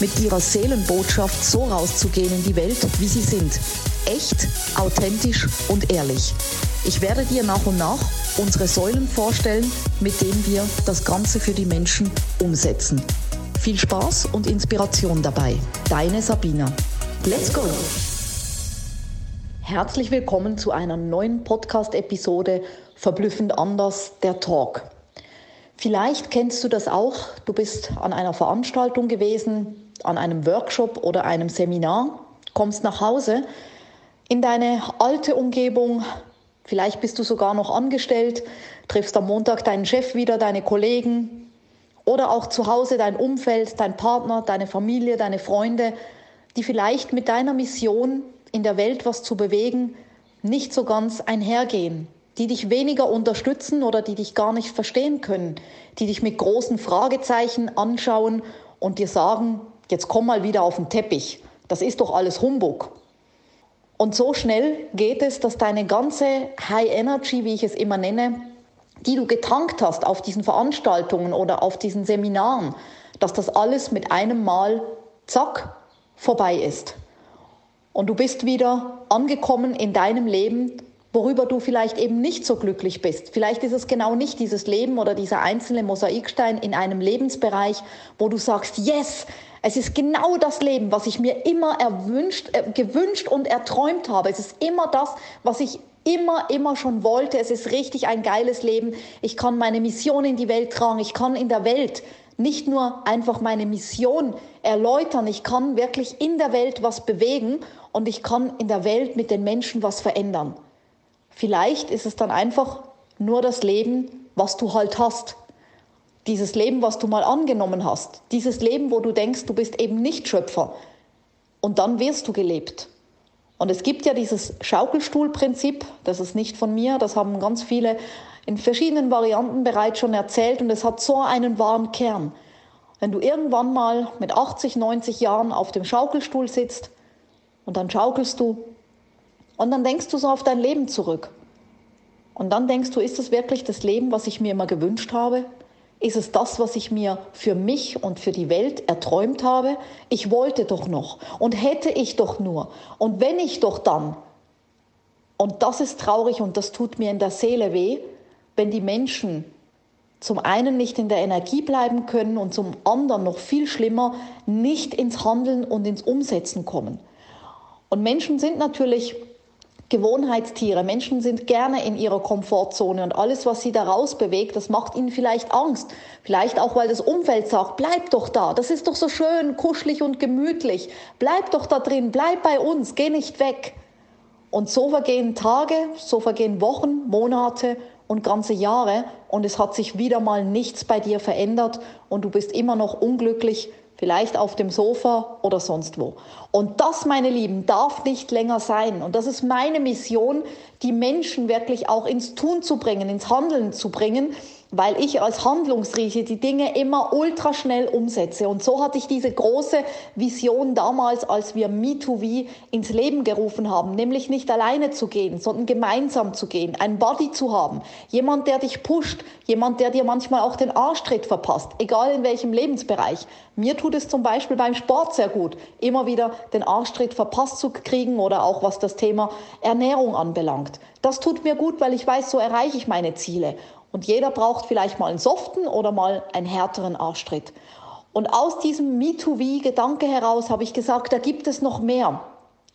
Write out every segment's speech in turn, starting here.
mit ihrer Seelenbotschaft so rauszugehen in die Welt, wie sie sind. Echt, authentisch und ehrlich. Ich werde dir nach und nach unsere Säulen vorstellen, mit denen wir das Ganze für die Menschen umsetzen. Viel Spaß und Inspiration dabei. Deine Sabina. Let's go! Herzlich willkommen zu einer neuen Podcast-Episode Verblüffend anders, der Talk. Vielleicht kennst du das auch. Du bist an einer Veranstaltung gewesen, an einem Workshop oder einem Seminar, kommst nach Hause in deine alte Umgebung, Vielleicht bist du sogar noch angestellt, triffst am Montag deinen Chef wieder, deine Kollegen oder auch zu Hause dein Umfeld, dein Partner, deine Familie, deine Freunde, die vielleicht mit deiner Mission in der Welt was zu bewegen nicht so ganz einhergehen, die dich weniger unterstützen oder die dich gar nicht verstehen können, die dich mit großen Fragezeichen anschauen und dir sagen, jetzt komm mal wieder auf den Teppich, das ist doch alles Humbug. Und so schnell geht es, dass deine ganze High Energy, wie ich es immer nenne, die du getankt hast auf diesen Veranstaltungen oder auf diesen Seminaren, dass das alles mit einem Mal, zack, vorbei ist. Und du bist wieder angekommen in deinem Leben, worüber du vielleicht eben nicht so glücklich bist. Vielleicht ist es genau nicht dieses Leben oder dieser einzelne Mosaikstein in einem Lebensbereich, wo du sagst, yes, es ist genau das Leben, was ich mir immer erwünscht, äh, gewünscht und erträumt habe. Es ist immer das, was ich immer, immer schon wollte. Es ist richtig ein geiles Leben. Ich kann meine Mission in die Welt tragen. Ich kann in der Welt nicht nur einfach meine Mission erläutern. Ich kann wirklich in der Welt was bewegen und ich kann in der Welt mit den Menschen was verändern. Vielleicht ist es dann einfach nur das Leben, was du halt hast. Dieses Leben, was du mal angenommen hast. Dieses Leben, wo du denkst, du bist eben nicht Schöpfer. Und dann wirst du gelebt. Und es gibt ja dieses Schaukelstuhlprinzip, das ist nicht von mir, das haben ganz viele in verschiedenen Varianten bereits schon erzählt und es hat so einen wahren Kern. Wenn du irgendwann mal mit 80, 90 Jahren auf dem Schaukelstuhl sitzt und dann schaukelst du und dann denkst du so auf dein Leben zurück. Und dann denkst du, ist das wirklich das Leben, was ich mir immer gewünscht habe? Ist es das, was ich mir für mich und für die Welt erträumt habe? Ich wollte doch noch und hätte ich doch nur und wenn ich doch dann. Und das ist traurig und das tut mir in der Seele weh, wenn die Menschen zum einen nicht in der Energie bleiben können und zum anderen noch viel schlimmer nicht ins Handeln und ins Umsetzen kommen. Und Menschen sind natürlich Gewohnheitstiere. Menschen sind gerne in ihrer Komfortzone und alles, was sie da rausbewegt, das macht ihnen vielleicht Angst. Vielleicht auch, weil das Umfeld sagt, bleib doch da, das ist doch so schön, kuschelig und gemütlich. Bleib doch da drin, bleib bei uns, geh nicht weg. Und so vergehen Tage, so vergehen Wochen, Monate und ganze Jahre und es hat sich wieder mal nichts bei dir verändert und du bist immer noch unglücklich vielleicht auf dem Sofa oder sonst wo. Und das, meine Lieben, darf nicht länger sein. Und das ist meine Mission, die Menschen wirklich auch ins Tun zu bringen, ins Handeln zu bringen, weil ich als Handlungsriese die Dinge immer ultra schnell umsetze. Und so hatte ich diese große Vision damals, als wir Me2V ins Leben gerufen haben, nämlich nicht alleine zu gehen, sondern gemeinsam zu gehen, ein Body zu haben, jemand, der dich pusht, jemand, der dir manchmal auch den Arschtritt verpasst, egal in welchem Lebensbereich. Mir tut es zum Beispiel beim Sport sehr gut, immer wieder den Arschtritt verpasst zu kriegen oder auch was das Thema Ernährung anbelangt. Das tut mir gut, weil ich weiß, so erreiche ich meine Ziele. Und jeder braucht vielleicht mal einen soften oder mal einen härteren Arschtritt. Und aus diesem Me-to-V-Gedanke heraus habe ich gesagt, da gibt es noch mehr,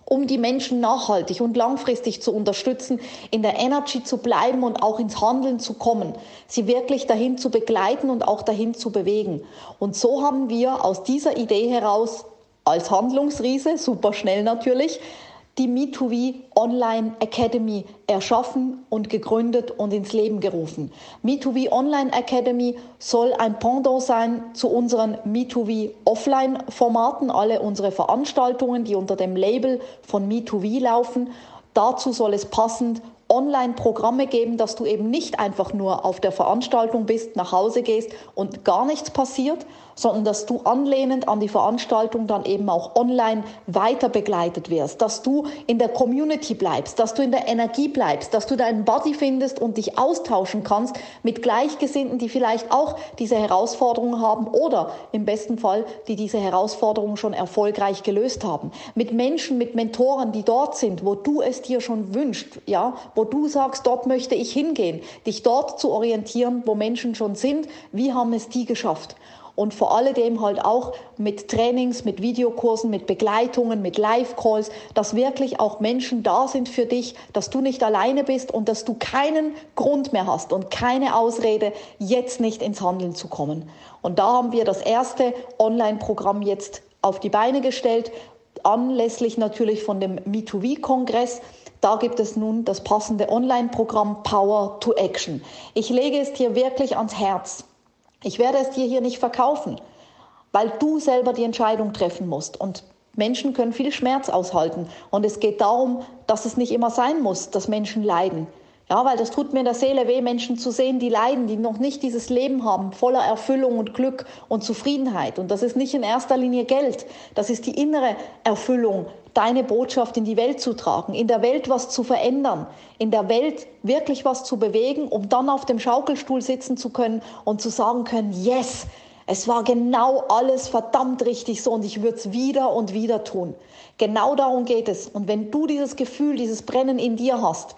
um die Menschen nachhaltig und langfristig zu unterstützen, in der Energy zu bleiben und auch ins Handeln zu kommen, sie wirklich dahin zu begleiten und auch dahin zu bewegen. Und so haben wir aus dieser Idee heraus als Handlungsriese, super schnell natürlich, die Me2V Online Academy erschaffen und gegründet und ins Leben gerufen. Me2V Online Academy soll ein Pendant sein zu unseren Me2V Offline Formaten, alle unsere Veranstaltungen, die unter dem Label von Me2V laufen. Dazu soll es passend Online-Programme geben, dass du eben nicht einfach nur auf der Veranstaltung bist, nach Hause gehst und gar nichts passiert, sondern dass du anlehnend an die Veranstaltung dann eben auch online weiter begleitet wirst, dass du in der Community bleibst, dass du in der Energie bleibst, dass du deinen Body findest und dich austauschen kannst mit Gleichgesinnten, die vielleicht auch diese Herausforderungen haben oder im besten Fall, die diese Herausforderungen schon erfolgreich gelöst haben. Mit Menschen, mit Mentoren, die dort sind, wo du es dir schon wünschst, ja, wo du sagst, dort möchte ich hingehen, dich dort zu orientieren, wo Menschen schon sind, wie haben es die geschafft? und vor alledem halt auch mit Trainings, mit Videokursen, mit Begleitungen, mit Live-Calls, dass wirklich auch Menschen da sind für dich, dass du nicht alleine bist und dass du keinen Grund mehr hast und keine Ausrede, jetzt nicht ins Handeln zu kommen. Und da haben wir das erste Online-Programm jetzt auf die Beine gestellt, anlässlich natürlich von dem Me2V-Kongress. Da gibt es nun das passende Online-Programm Power to Action. Ich lege es dir wirklich ans Herz. Ich werde es dir hier nicht verkaufen, weil du selber die Entscheidung treffen musst. Und Menschen können viel Schmerz aushalten. Und es geht darum, dass es nicht immer sein muss, dass Menschen leiden. Ja, weil das tut mir in der Seele weh, Menschen zu sehen, die leiden, die noch nicht dieses Leben haben, voller Erfüllung und Glück und Zufriedenheit. Und das ist nicht in erster Linie Geld. Das ist die innere Erfüllung, deine Botschaft in die Welt zu tragen, in der Welt was zu verändern, in der Welt wirklich was zu bewegen, um dann auf dem Schaukelstuhl sitzen zu können und zu sagen können, yes, es war genau alles verdammt richtig so und ich würde es wieder und wieder tun. Genau darum geht es. Und wenn du dieses Gefühl, dieses Brennen in dir hast,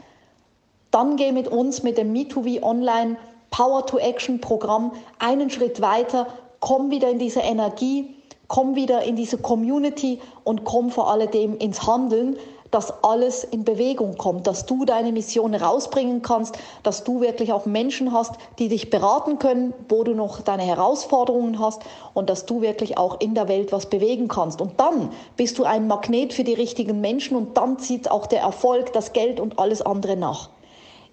dann geh mit uns mit dem Me2V Online Power to Action Programm einen Schritt weiter, komm wieder in diese Energie, komm wieder in diese Community und komm vor alledem ins Handeln, dass alles in Bewegung kommt, dass du deine Mission rausbringen kannst, dass du wirklich auch Menschen hast, die dich beraten können, wo du noch deine Herausforderungen hast und dass du wirklich auch in der Welt was bewegen kannst. Und dann bist du ein Magnet für die richtigen Menschen und dann zieht auch der Erfolg, das Geld und alles andere nach.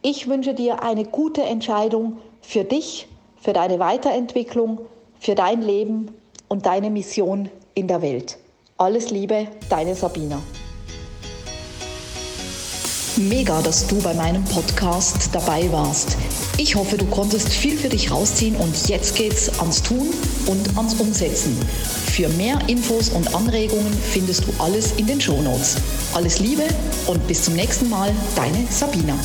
Ich wünsche dir eine gute Entscheidung für dich, für deine Weiterentwicklung, für dein Leben und deine Mission in der Welt. Alles Liebe, deine Sabina. Mega, dass du bei meinem Podcast dabei warst. Ich hoffe, du konntest viel für dich rausziehen und jetzt geht's ans Tun und ans Umsetzen. Für mehr Infos und Anregungen findest du alles in den Show Notes. Alles Liebe und bis zum nächsten Mal, deine Sabina.